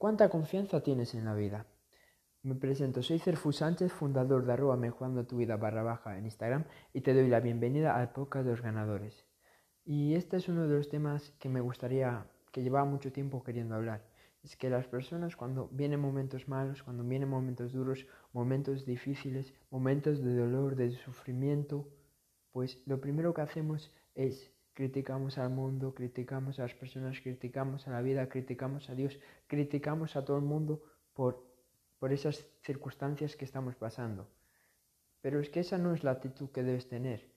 ¿Cuánta confianza tienes en la vida? Me presento, soy Cerfu Sánchez, fundador de arroba mejorando tu vida barra baja en Instagram y te doy la bienvenida al podcast de los ganadores. Y este es uno de los temas que me gustaría, que llevaba mucho tiempo queriendo hablar. Es que las personas cuando vienen momentos malos, cuando vienen momentos duros, momentos difíciles, momentos de dolor, de sufrimiento, pues lo primero que hacemos es criticamos al mundo, criticamos a las personas, criticamos a la vida, criticamos a Dios, criticamos a todo el mundo por, por esas circunstancias que estamos pasando. Pero es que esa no es la actitud que debes tener.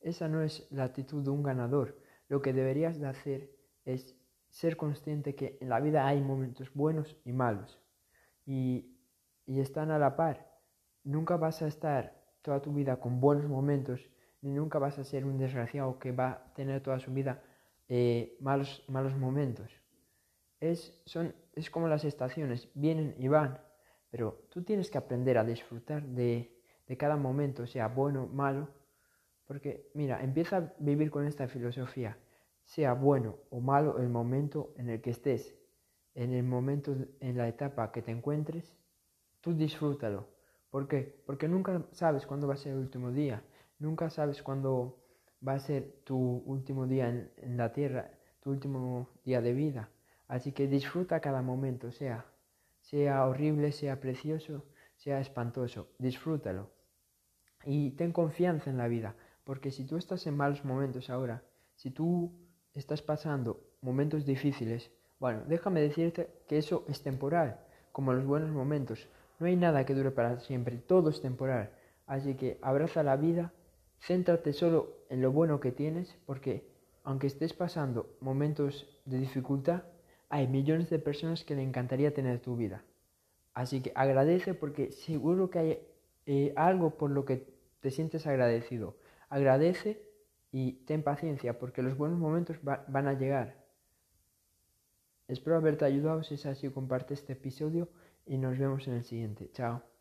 Esa no es la actitud de un ganador. Lo que deberías de hacer es ser consciente que en la vida hay momentos buenos y malos. Y, y están a la par. Nunca vas a estar toda tu vida con buenos momentos nunca vas a ser un desgraciado que va a tener toda su vida eh, malos, malos momentos. Es, son, es como las estaciones, vienen y van, pero tú tienes que aprender a disfrutar de, de cada momento, sea bueno, o malo, porque mira, empieza a vivir con esta filosofía, sea bueno o malo el momento en el que estés, en el momento, en la etapa que te encuentres, tú disfrútalo. ¿Por qué? Porque nunca sabes cuándo va a ser el último día. Nunca sabes cuándo va a ser tu último día en, la tierra, tu último día de vida. Así que disfruta cada momento, sea, sea horrible, sea precioso, sea espantoso, disfrútalo. Y ten confianza en la vida, porque si tú estás en malos momentos ahora, si tú estás pasando momentos difíciles, bueno, déjame decirte que eso es temporal, como los buenos momentos. No hay nada que dure para siempre, todo es temporal. Así que abraza la vida Céntrate solo en lo bueno que tienes porque aunque estés pasando momentos de dificultad, hay millones de personas que le encantaría tener tu vida. Así que agradece porque seguro que hay eh, algo por lo que te sientes agradecido. Agradece y ten paciencia porque los buenos momentos van a llegar. Espero haberte ayudado. Si es así, comparte este episodio y nos vemos en el siguiente. Chao.